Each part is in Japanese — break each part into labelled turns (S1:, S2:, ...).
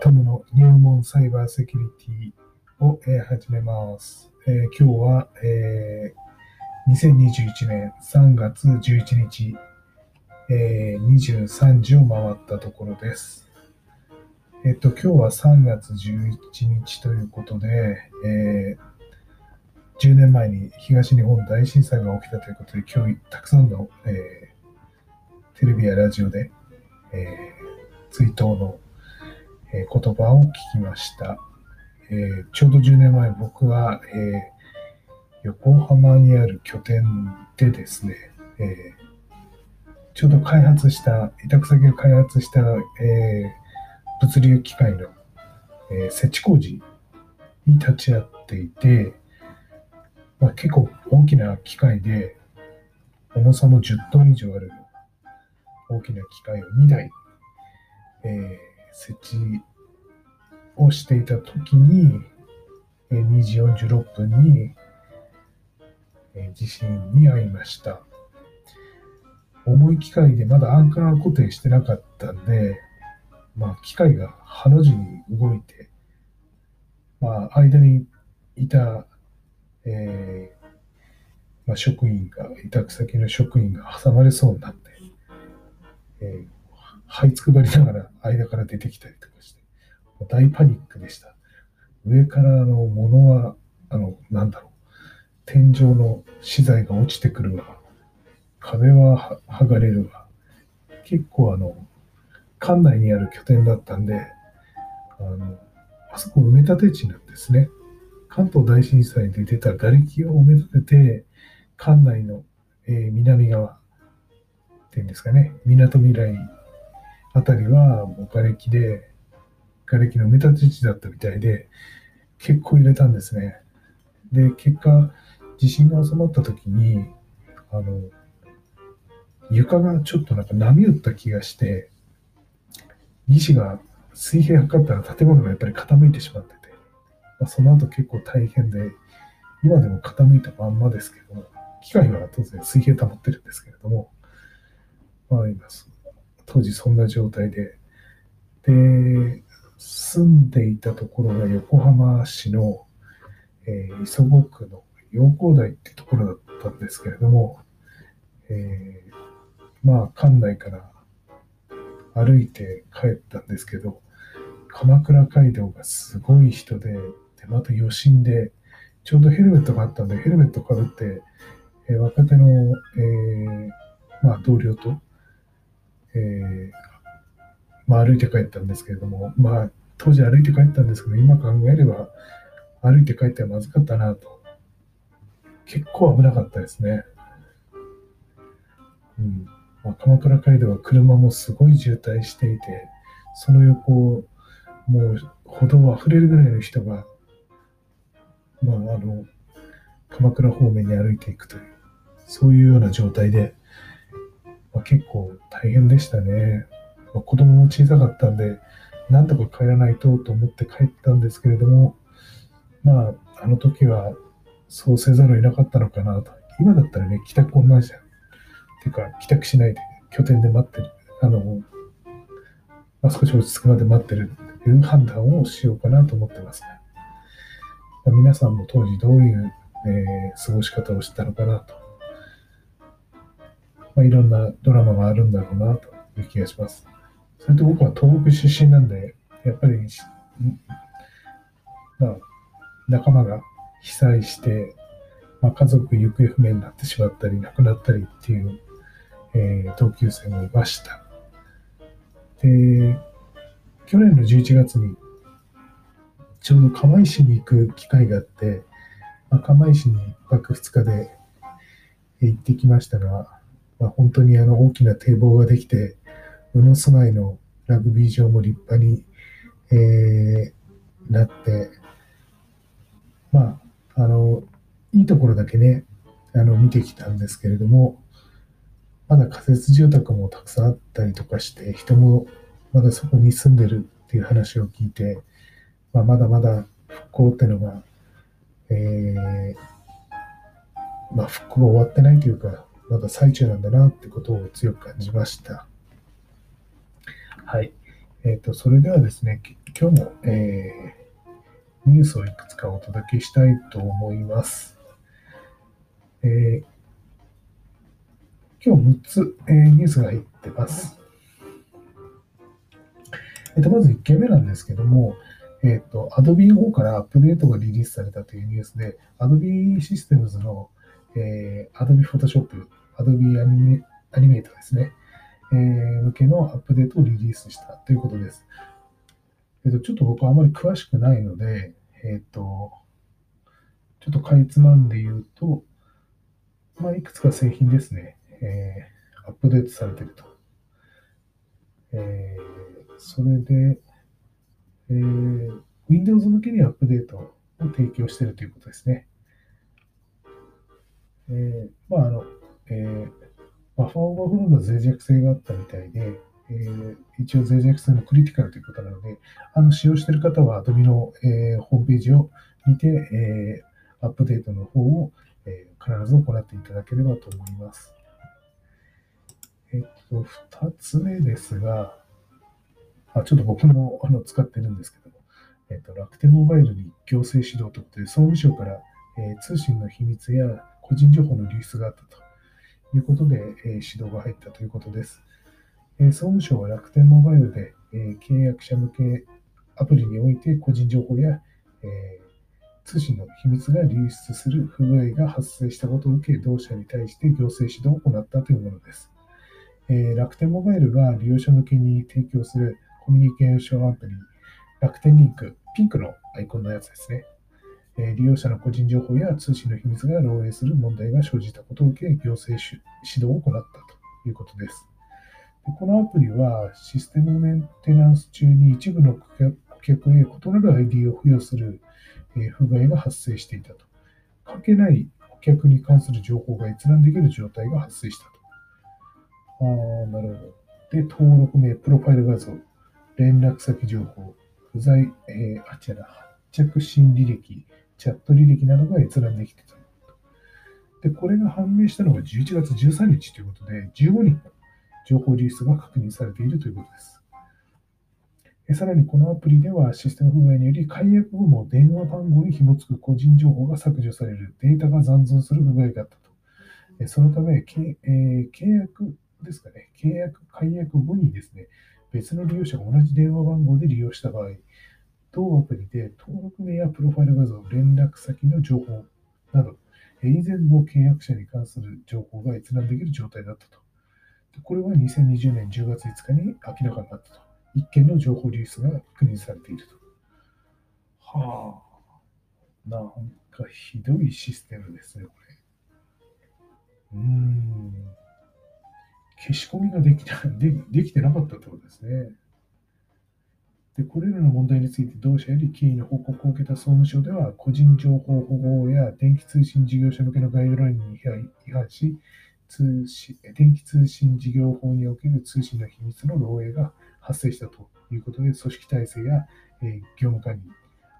S1: えートムの入門サイバーセキュリティを、えー始めます。えー今日は、えー2021年3月11日、えー23時を回ったところです。えっ、と、今日は3月11日ということで、えー10年前に東日本大震災が起きたということで、今日たくさんの、えーテレビやラジオで、えー追悼の、え言葉を聞きました、えーちょうど10年前、僕は、え横浜にある拠点でですね、えちょうど開発した、委託先が開発した、え物流機械の、え設置工事に立ち会っていて、まあ、結構大きな機械で、重さも10トン以上ある大きな機械を2台、えー設置をしていたときに、えー2時46分に、えー地震に遭いました。重い機械でまだアンカー固定してなかったんで、まあ、機械がハの字に動いて、まあ、間にいた、えーまあ、職員が、委託先の職員が挟まれそうになって、えー這いつくばりながら間から出てきたりとかして、もう大パニックでした。上からのものは、あの、なんだろう、天井の資材が落ちてくるわ、壁は剥がれるわ、結構あの、館内にある拠点だったんで、あの、あそこ埋め立て地なんですね。関東大震災で出た瓦礫を埋め立てて、館内の、えー南側っていうんですかね、みなとみらいあたりはもう瓦礫で、瓦礫の埋め立て地だったみたいで、結構揺れたんですね。で、結果、地震が収まった時に、あの、床がちょっとなんか波打った気がして、技師が水平測ったら建物がやっぱり傾いてしまってて、まあ、その後結構大変で、今でも傾いたまんまですけど、機械は当然水平保ってるんですけれども、まあ今、当時そんな状態で、で、住んでいたところが横浜市の、えー磯子区の陽光台ってところだったんですけれども、えーまあ館内から歩いて帰ったんですけど、鎌倉街道がすごい人で、でまた余震で、ちょうどヘルメットがあったんで、ヘルメットかぶって、えー若手の、えーまあ、同僚と、えーまあ、歩いて帰ったんですけれども、まあ、当時歩いて帰ったんですけど、今考えれば、歩いて帰ってはまずかったなと。結構危なかったですね。うんまあ、鎌倉街道は車もすごい渋滞していて、その横を、もう歩道を溢れるぐらいの人が、まあ、あの、鎌倉方面に歩いていくという、そういうような状態で、まあ、結構大変でしたね。まあ、子供も小さかったんで、なんとか帰らないとと思って帰ったんですけれども、まあ、あの時はそうせざるを得なかったのかなと。今だったらね、帰宅同じじゃん。ていうか、帰宅しないで拠点で待ってる。あの、まあ、少し落ち着くまで待ってるという判断をしようかなと思ってますね。まあ皆さんも当時どういう、えー過ごし方をしたのかなと。まあ、いろんなドラマがあるんだろうなという気がします。それと僕は東北出身なんで、やっぱり、まあ、仲間が被災して、まあ、家族行方不明になってしまったり、亡くなったりっていう、えー同級生もいました。で、去年の11月に、ちょうど釜石に行く機会があって、まあ、釜石に1泊2日で行ってきましたが、まあ、本当にあの大きな堤防ができて、宇野住まいのラグビー場も立派に、えーなって、まあ、あの、いいところだけね、あの、見てきたんですけれども、まだ仮設住宅もたくさんあったりとかして、人もまだそこに住んでるっていう話を聞いて、まあ、まだまだ復興ってのが、えーまあ、復興終わってないというか、まだ最中なんだなってことを強く感じました。はい。えっ、ー、と、それではですね、今日も、えー、ニュースをいくつかお届けしたいと思います。えー、今日6つ、えー、ニュースが入ってます。えっ、と、まず1件目なんですけども、えっ、と、Adobe の方からアップデートがリリースされたというニュースで、Adobe Systems の、えー、Adobe Photoshop、Adobe Animate ですね、えー、向けのアップデートをリリースしたということです。えっ、と、ちょっと僕はあまり詳しくないので、えっ、と、ちょっとかいつまんで言うと、まあ、いくつか製品ですね、えー、アップデートされてると。えー、それで、えー、Windows 向けにアップデートを提供しているということですね。えー、まあ、あの、えー、まあ、ファーオーバーフローの脆弱性があったみたいで、えー、一応脆弱性のクリティカルということなので、あの使用している方は Adobe の、えー、ホームページを見て、えー、アップデートの方を、えー、必ず行っていただければと思います。えっと、二つ目ですが、あちょっと僕もあの使ってるんですけども、えっと、楽天モバイルに行政指導ということで、総務省から、えー、通信の秘密や個人情報の流出があったということで、え、指導が入ったということです。え、総務省は楽天モバイルで、え契約者向けアプリにおいて個人情報や、え通信の秘密が流出する不具合が発生したことを受け、同社に対して行政指導を行ったというものです。え楽天モバイルが利用者向けに提供するコミュニケーションアプリ、楽天リンク、ピンクのアイコンのやつですね。利用者の個人情報や通信の秘密が漏洩する問題が生じたことを受け、行政指導を行ったということです。でこのアプリはシステムメンテナンス中に一部の顧客へ異なる ID を付与する不具合が発生していたと。関係ない顧客に関する情報が閲覧できる状態が発生したと。ああ、なるほど。で、登録名、プロファイル画像、連絡先情報、不在、えー、あちら、発着新履歴、チャット履歴などが閲覧できてた。で、これが判明したのが11月13日ということで、15人の情報流出が確認されているということです。さらにこのアプリではシステム不具合により解約後も電話番号に紐付く個人情報が削除されるデータが残存する不具合があったと。そのため、えー、契約ですかね、契約解約後にですね、別の利用者が同じ電話番号で利用した場合、当アプリで登録名やプロファイル画像、連絡先の情報など、以前の契約者に関する情報が閲覧できる状態だったと。これは2020年10月5日に明らかになったと。一件の情報流出が確認されていると。はあ、なんかひどいシステムですね、これ。うーん。消し込みができでできてなかったってことですね。で、これらの問題について同社より経緯の報告を受けた総務省では、個人情報保護や電気通信事業者向けのガイドラインに違反し、通信電気通信事業法における通信の秘密の漏洩が発生したということで、組織体制や、え業務管理、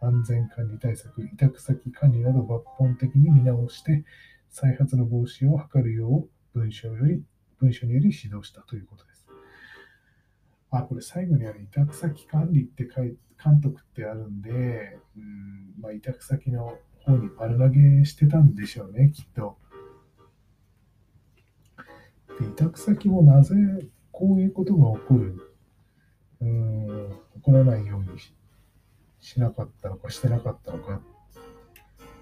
S1: 安全管理対策、委託先管理など抜本的に見直して、再発の防止を図るよう文書より文書により指導したということです。あ、これ最後にある委託先管理って書い監督ってあるんで、うんまあ、委託先の方に丸投げしてたんでしょうね、きっと。で委託先もなぜこういうことが起こる、うん、起こらないようにしなかったのか、してなかったのか、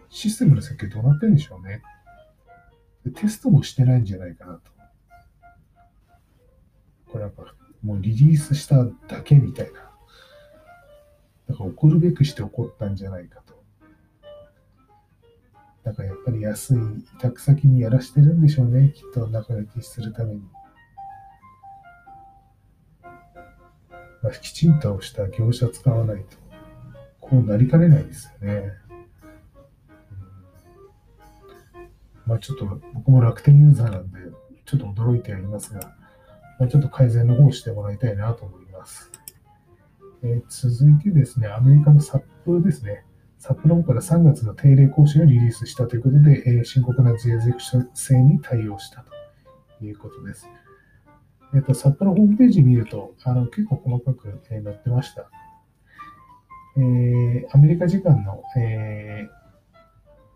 S1: システムの設計どうなってるんでしょうね。テストもしてないんじゃないかなと。これやっぱもうリリースしただけみたいな。だから怒るべくして怒ったんじゃないかと。だからやっぱり安い委託先にやらしてるんでしょうね。きっと仲良きするために。まあ、きちんとした業者使わないと、こうなりかねないですよね。まあちょっと僕も楽天ユーザーなんで、ちょっと驚いてはいますが、ちょっと改善の方をしてもらいたいなと思います。え、続いてですね、アメリカのサップですね。サップの方から3月の定例更新をリリースしたということで、え、深刻な脆弱性に対応したということです。えっと、札幌ホームページ見ると、あの結構細かく、えー載ってました。えーアメリカ時間の、えー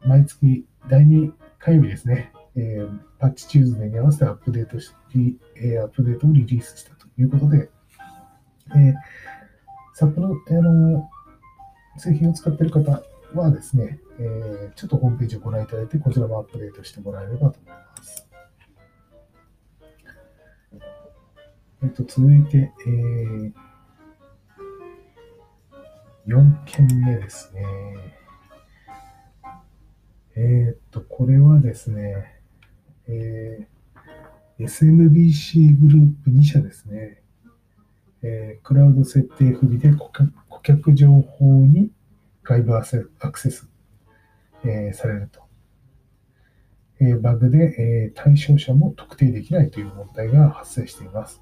S1: 毎月第2火曜日ですね、えーパッチチューズデーに合わせてアップデートし、えーアップデートをリリースしたということで、えー札幌、あの製品を使っている方はですね、えーちょっとホームページをご覧いただいて、こちらもアップデートしてもらえればと思います。えっと、続いて、えー、4件目ですね。えーっと、これはですね、えー SMBC グループ2社ですね。えークラウド設定不備で顧客顧客情報に外部アクセス、えーされると。えーバグで、えー対象者も特定できないという問題が発生しています。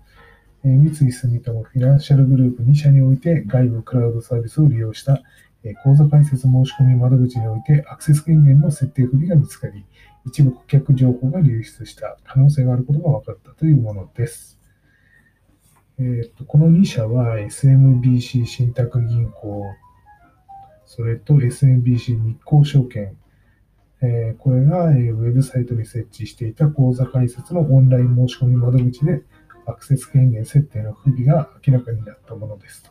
S1: えー三井住友フィナンシャルグループ2社において外部クラウドサービスを利用したえ口座開設申し込み窓口においてアクセス権限の設定不備が見つかり、一部顧客情報が流出した可能性があることが分かったというものです。えーとこの2社は SMBC 信託銀行、それと SMBC 日興証券、えーこれが、えーウェブサイトに設置していた口座開設のオンライン申し込み窓口でアクセス権限設定の不備が明らかになったものですと。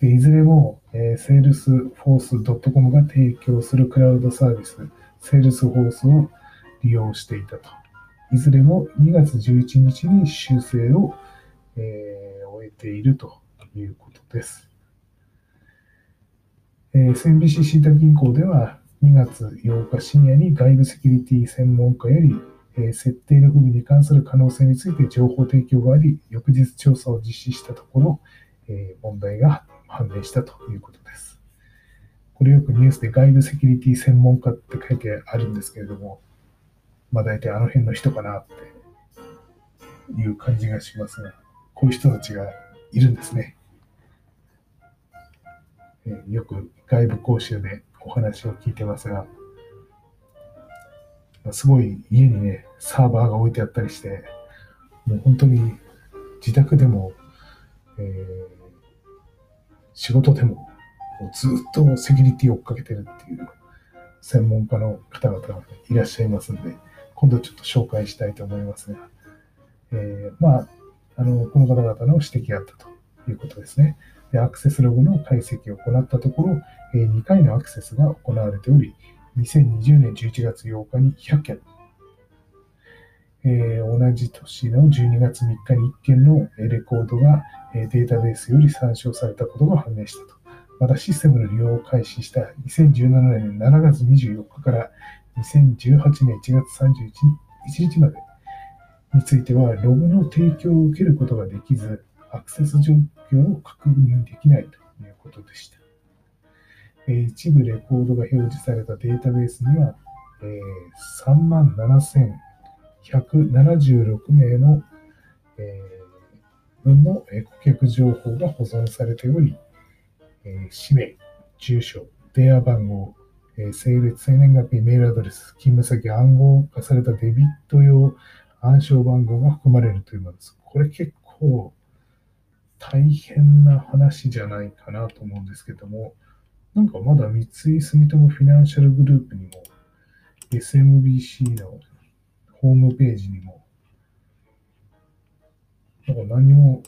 S1: でいずれも、えー、salesforce.com が提供するクラウドサービス、Salesforce を利用していたと。いずれも2月11日に修正を、えー終えているということです。えー SMBC 信託銀行では2月8日深夜に外部セキュリティ専門家より、えー設定の不備に関する可能性について情報提供があり、翌日調査を実施したところ、えー問題が判明したということです。これよくニュースで外部セキュリティ専門家って書いてあるんですけれども、まあ大体あの辺の人かなっていう感じがしますが、こういう人たちがいるんですね。えよく外部講習でお話を聞いてますが、すごい家にね、サーバーが置いてあったりして、もう本当に自宅でも、えー仕事でももうずっとセキュリティを追っかけてるっていう専門家の方々がいらっしゃいますので、今度ちょっと紹介したいと思いますが、えーまあ、あの、この方々の指摘があったということですね。でアクセスログの解析を行ったところ、えー2回のアクセスが行われており、2020年11月8日に100件、えー同じ年の12月3日に1件のレコードがデータベースより参照されたことが判明したと。またシステムの利用を開始した2017年7月24日から2018年1月31日までについては、ログの提供を受けることができず、アクセス状況を確認できないということでした。一部レコードが表示されたデータベースには、3万7176名の、分の顧客情報が保存されており、え氏名、住所、電話番号、え性別、生年月日、メールアドレス、勤務先、暗号化されたデビット用暗証番号が含まれるというものです。これ結構大変な話じゃないかなと思うんですけども、なんかまだ三井住友フィナンシャルグループにも SMBC のホームページにもなんか何も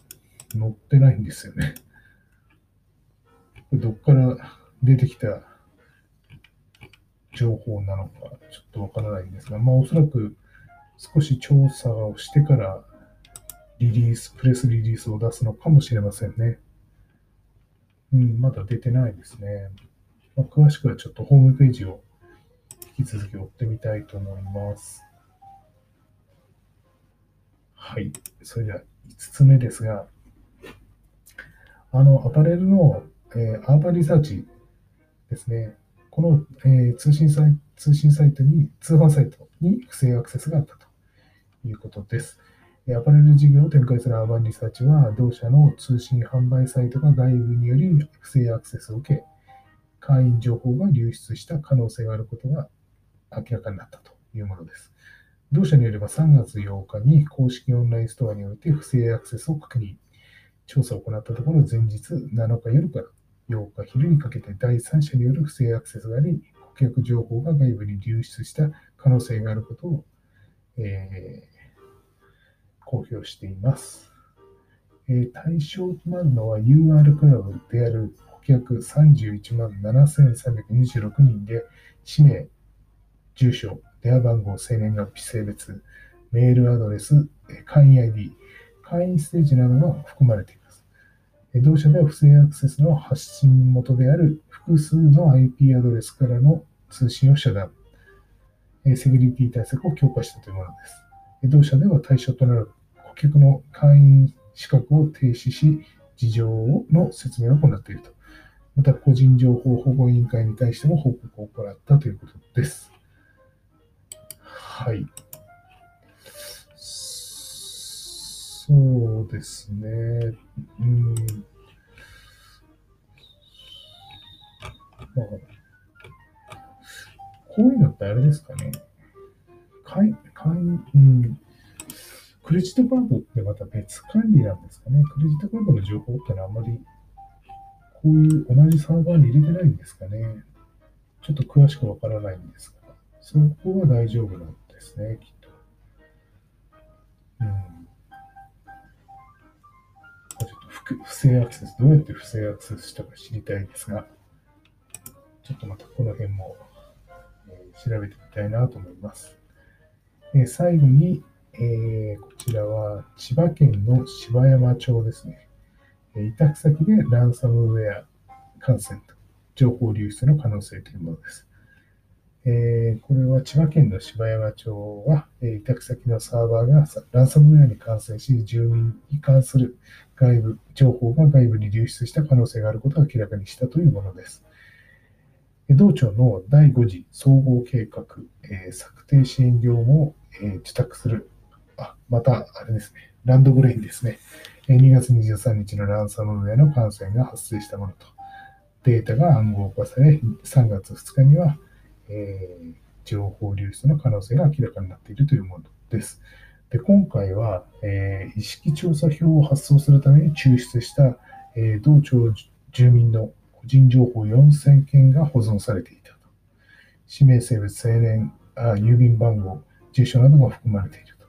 S1: 載ってないんですよね。どっから出てきた情報なのかちょっとわからないんですが、まあおそらく少し調査をしてからリリース、プレスリリースを出すのかもしれませんね。うん、まだ出てないですね。まあ、詳しくはちょっとホームページを引き続き追ってみたいと思います。はい。それでは5つ目ですが、あの、アパレルの、えアーバンリサーチですね。この、えー通信サイ通信サイトに、通販サイトに不正アクセスがあったということです。アパレル事業を展開するアーバンリサーチは、同社の通信販売サイトが外部により不正アクセスを受け、会員情報が流出した可能性があることが明らかになったというものです。同社によれば3月8日に公式オンラインストアにおいて不正アクセスを確認、調査を行ったところ、前日7日夜から8日昼にかけて第三者による不正アクセスがあり、顧客情報が外部に流出した可能性があることを、えー、公表しています。えー、対象となるのは UR クラブである顧客31万7326人で、氏名、住所、電話番号、生年月日、性別、メールアドレス、会員 ID、会員ステージなどが含まれています。同社では不正アクセスの発信元である複数の IP アドレスからの通信を遮断、セキュリティ対策を強化したというものです。同社では対象となる顧客の会員資格を停止し、事情の説明を行っていると。また、個人情報保護委員会に対しても報告を行ったということです。はい。そうですね。うん。まあ、こういうのってあれですかね。会、会、うん。クレジットカードってまた別管理なんですかね。クレジットカードの情報ってのはあんまり、こういう同じサーバーに入れてないんですかね。ちょっと詳しくわからないんですが、そこは大丈夫なんですね、きっと。うん。不正アクセス、どうやって不正アクセスしたか知りたいんですが、ちょっとまたこの辺も、えー、調べてみたいなと思います。え、最後に、えー、こちらは千葉県の芝山町ですね。え委託先でランサムウェア感染と情報流出の可能性というものです。えー、これは千葉県の芝山町は、え、委託先のサーバーがランサムウェアに感染し、住民に関する外部情報が外部に流出した可能性があることを明らかにしたというものです。道庁の第5次総合計画、えー、策定支援業務を、えー、受託する、あ、また、あれですね、ランドグレインですね、2月23日のランサムウェアの感染が発生したものと、データが暗号化され、3月2日には、えー、情報流出の可能性が明らかになっているというものです。で今回は、えー、意識調査票を発送するために抽出した、えー、道庁住民の個人情報4000件が保存されていたと。氏名、性別、青年あ、郵便番号、住所などが含まれていると。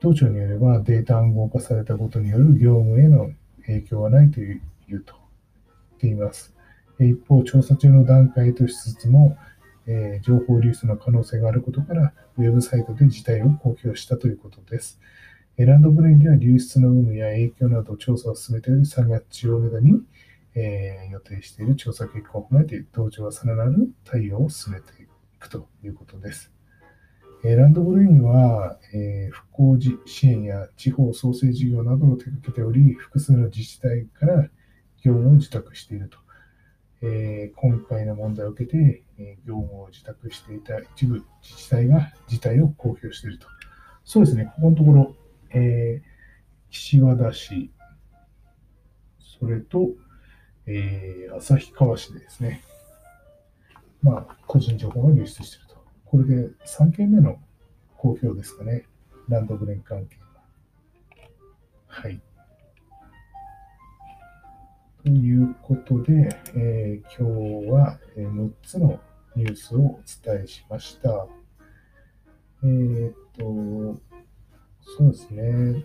S1: 道庁によればデータ暗号化されたことによる業務への影響はないというと言っています。一方、調査中の段階としつつも、えー、情報流出の可能性があることから、ウェブサイトで事態を公表したということです。ランドブレインでは流出の有無や影響など調査を進めており、3月中をめどに、えー、予定している調査結果を踏まえて、同庁はさらなる対応を進めていくということです。えランドブレインは、えー、復興支援や地方創生事業などを手掛けており、複数の自治体から業務を受託していると。えー、今回の問題を受けて、えー、業務を受託していた一部自治体が事態を公表していると。そうですね、ここのところ、えー、岸和田市、それと、えー、旭川市でですね、まあ、個人情報が流出していると。これで3件目の公表ですかね、ランドブレン関係ははい。ということで、えー、今日は6つのニュースをお伝えしました。えー、っと、そうですね。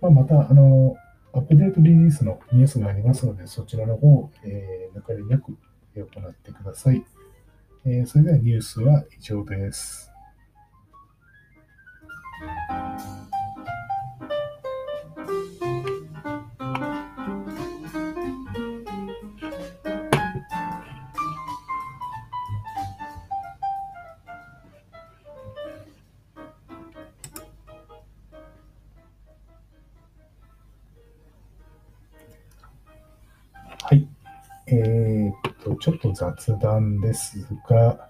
S1: まあ、また、あの、アップデートリリースのニュースがありますので、そちらの方、えー、抜かりなく行ってください。えー、それではニュースは以上です。雑談ですが、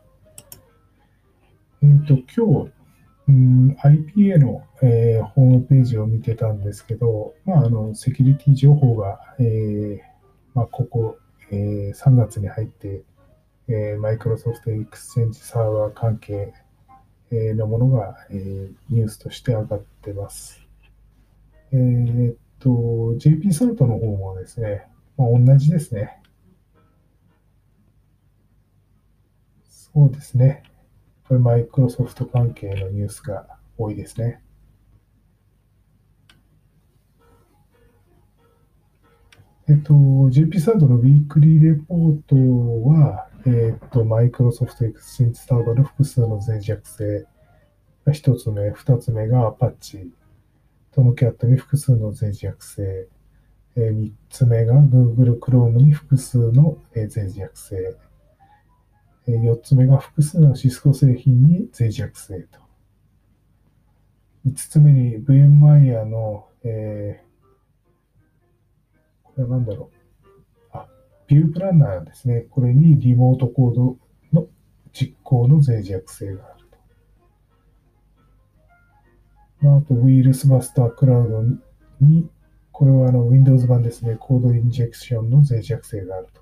S1: えーと、今日、うん、IPA の、えー、ホームページを見てたんですけど、まあ、あのセキュリティ情報が、えーまあ、ここ、えー、3月に入って、えー、マイクロソフトエクスチェンジサーバー関係、えーのものが、えーニュースとして上がってます。えーっと、JP サートの方もですね、まあ、同じですね。そうですね。これマイクロソフト関係のニュースが多いですね。えっと、JP サードのウィークリーレポートは、えっと、 Microsoft Exchange Server の複数の脆弱性が一つ目、二つ目が Apache、トムキャットに複数の脆弱性、えーつ目が Google Chrome に複数のえ脆弱性、えー四つ目が複数のシスコ製品に脆弱性と。五つ目に VMware の、えーこれは何だろう。あ、ビュープランナーですね。これにリモートコードの実行の脆弱性があると。まあ、あと、ウイルスバスタークラウドに、これはあの Windows 版ですね。コードインジェクションの脆弱性があると。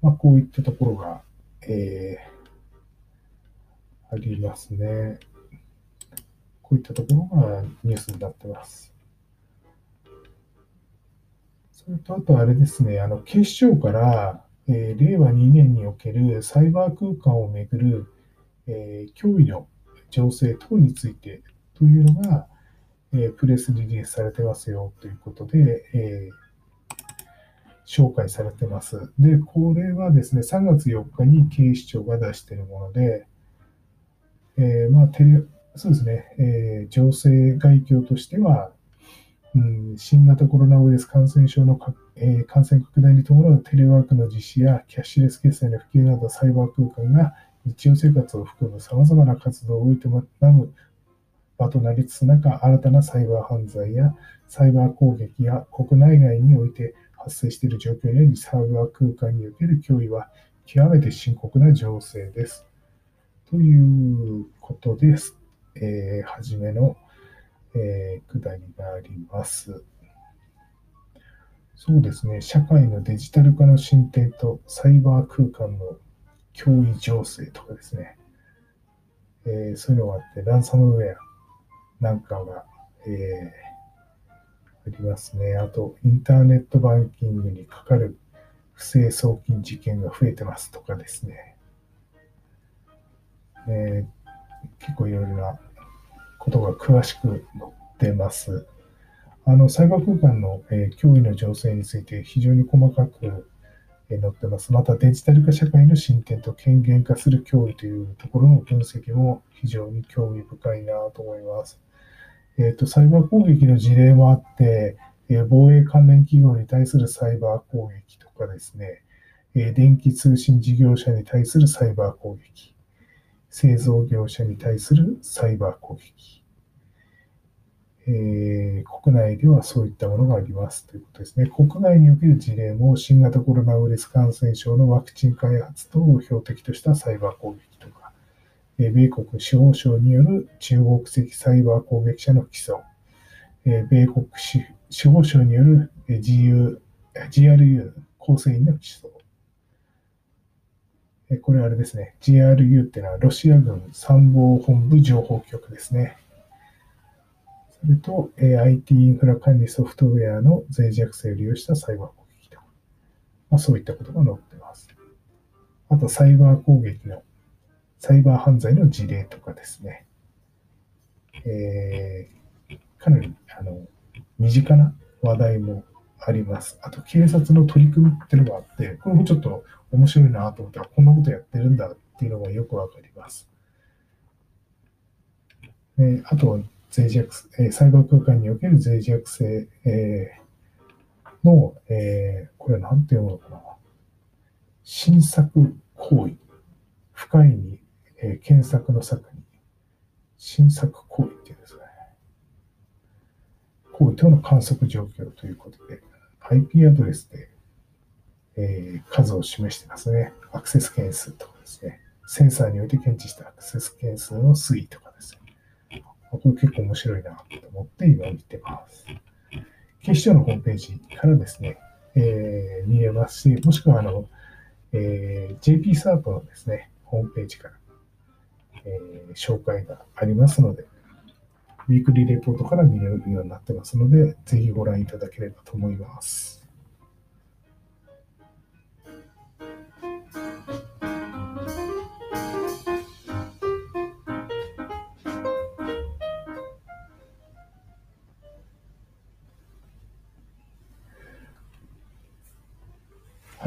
S1: まあ、こういったところが、えーありますね。こういったところがニュースになってます。それと、あとあれですね、あの、警視庁から、えー令和2年におけるサイバー空間をめぐる、えー脅威の情勢等についてというのが、えープレスリリースされてますよということで、えー紹介されてます。で、これはですね、3月4日に警視庁が出しているもので、えーまあ、テレそうですね、えー情勢概況としては、うん、新型コロナウイルス感染症のか、えー感染拡大に伴うテレワークの実施やキャッシュレス決済の普及などサイバー空間が日常生活を含むさまざまな活動を営む場となりつつ中、新たなサイバー犯罪やサイバー攻撃や国内外において発生している状況によりサイバー空間における脅威は極めて深刻な情勢です。ということです。えー、はじめの、えー、くだりがあります。そうですね、社会のデジタル化の進展とサイバー空間の脅威情勢とかですね、えーそういうのがあって、ランサムウェアなんかが、えーありますね。あと、インターネットバンキングにかかる不正送金事件が増えてますとかですね。えー結構いろいろなことが詳しく載ってます。あの、サイバー空間の、えー脅威の情勢について非常に細かく、えー載ってます。またデジタル化社会の進展と権限化する脅威というところの分析も非常に興味深いなと思います。えっ、と、サイバー攻撃の事例もあって、え防衛関連企業に対するサイバー攻撃とかですね、え電気通信事業者に対するサイバー攻撃、製造業者に対するサイバー攻撃、えー国内ではそういったものがありますということですね。国内における事例も新型コロナウイルス感染症のワクチン開発等を標的としたサイバー攻撃、米国司法省による中国籍サイバー攻撃者の起訴、米国司法省による GU GRU 構成員の起訴、これあれですね、GRU っていうのはロシア軍参謀本部情報局ですね。それと、IT インフラ管理ソフトウェアの脆弱性を利用したサイバー攻撃と、まあ、そういったことが載っています。あと、サイバー攻撃の、サイバー犯罪の事例とかですね。えーかなりあの身近な話題もあります。あと、警察の取り組みっていうのがあって、これもちょっと面白いなと思ったら、こんなことやってるんだっていうのがよくわかります。えあと、脆弱、えサイバー空間における脆弱性、えの、えーこれは何て読むのかな。新作行為。深いに、えー検索の策に、新作行為っていうんですかね。行為等の観測状況ということで、IP アドレスで、えー数を示してますね。アクセス件数とかですね。センサーにおいて検知したアクセス件数の推移とかですね。これ結構面白いなと思って今見てます。警視庁のホームページからですね、えー見れますし、もしくはあの、えー JP サートのですね、ホームページから、えー、紹介がありますので、ウィークリーレポートから見れるようになってますので、ぜひご覧いただければと思います。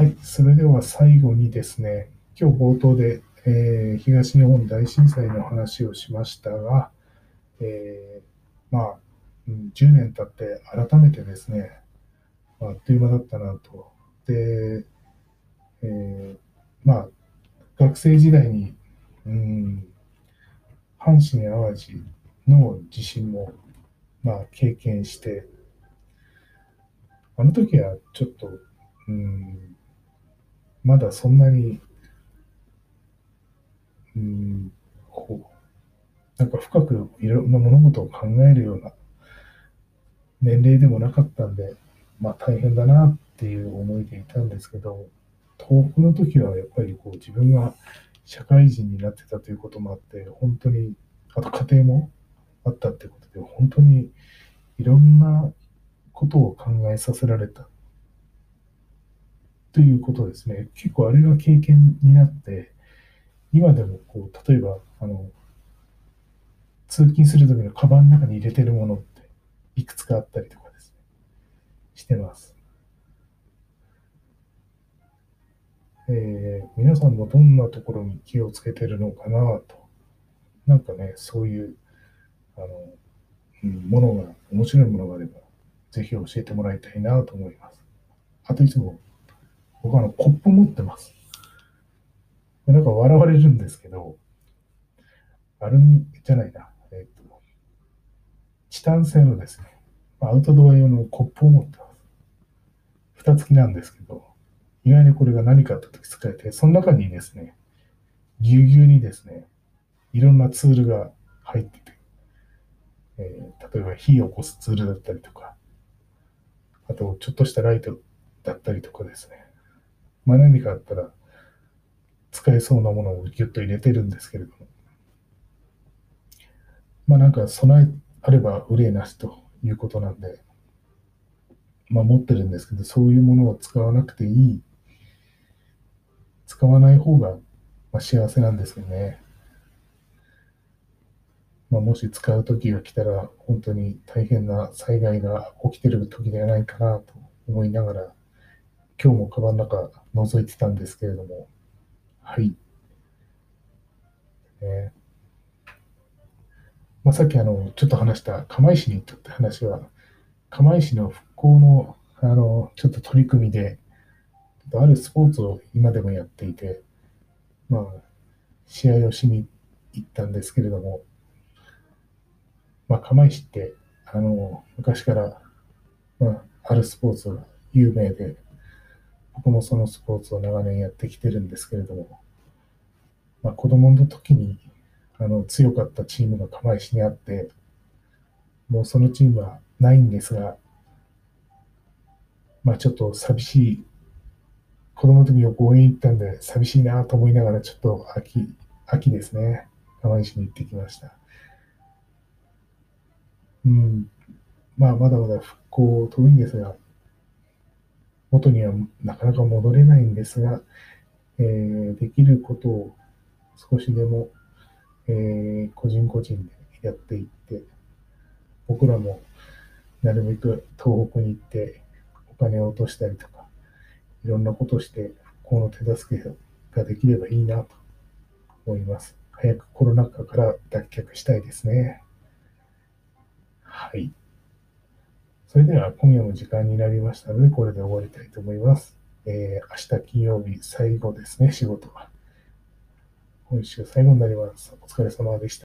S1: はい、それでは最後にですね、今日冒頭で、えー、東日本大震災の話をしましたが、えー、まあ、うん、10年経って改めてですね、あっという間だったなと。で、えー、まあ、学生時代に、うん、阪神・淡路の地震も、まあ、経験して、あの時はちょっと、うん、まだそんなに、うん、こう、なんか深くいろんな物事を考えるような年齢でもなかったんで、まあ大変だなっていう思いでいたんですけど、東北の時はやっぱりこう自分が社会人になってたということもあって、本当に、あと家庭もあったってことで、本当にいろんなことを考えさせられたということですね。結構あれが経験になって、今でもこう、例えば、あの、通勤するときのカバンの中に入れてるものっていくつかあったりとかですね、してます。えー、皆さんもどんなところに気をつけてるのかなと。なんかね、そういう、あの、うん、ものが、面白いものがあれば、ぜひ教えてもらいたいなと思います。あといつも、僕はあの、コップ持ってます。なんか笑われるんですけど、アルミじゃないな。えっ、ー、と、チタン製のですね、アウトドア用のコップを持ってます。蓋付きなんですけど、意外にこれが何かあって時使えて、その中にですね、ぎゅうぎゅうにですね、いろんなツールが入ってて、えー、例えば火を起こすツールだったりとか、あとちょっとしたライトだったりとかですね、まあ何かあったら使えそうなものをギュッと入れてるんですけれども、まあなんか備えあれば憂いなしということなんで、まあ持ってるんですけど、そういうものを使わなくていい、使わない方が幸せなんですよね。まあ、もし使う時が来たら、本当に大変な災害が起きてる時ではないかなと思いながら、今日もカバンの中覗いてたんですけれども、はい。ねまあ、さっきあの、ちょっと話した釜石に行ったって話は、釜石の復興の、あの、ちょっと取り組みで、あるスポーツを今でもやっていて、まあ、試合をしに行ったんですけれども、まあ、釜石って、あの、昔から、まあ、あるスポーツが有名で、僕もそのスポーツを長年やってきてるんですけれども、まあ、子供の時にあの強かったチームが釜石にあって、もうそのチームはないんですが、まあちょっと寂しい、子供の時よく応援行ったんで寂しいなと思いながらちょっと秋、秋ですね、釜石に行ってきました。うん、まあまだまだ復興遠いんですが、元にはなかなか戻れないんですが、えー、できることを少しでもえー、個人個人でやっていって、僕らもなるべく東北に行ってお金を落としたりとか、いろんなことをしてこの手助けができればいいなと思います。早くコロナ禍から脱却したいですね。はい。それでは今夜も時間になりましたので、これで終わりたいと思います。えー、明日金曜日最後ですね、仕事は。今週最後になります。お疲れ様でした。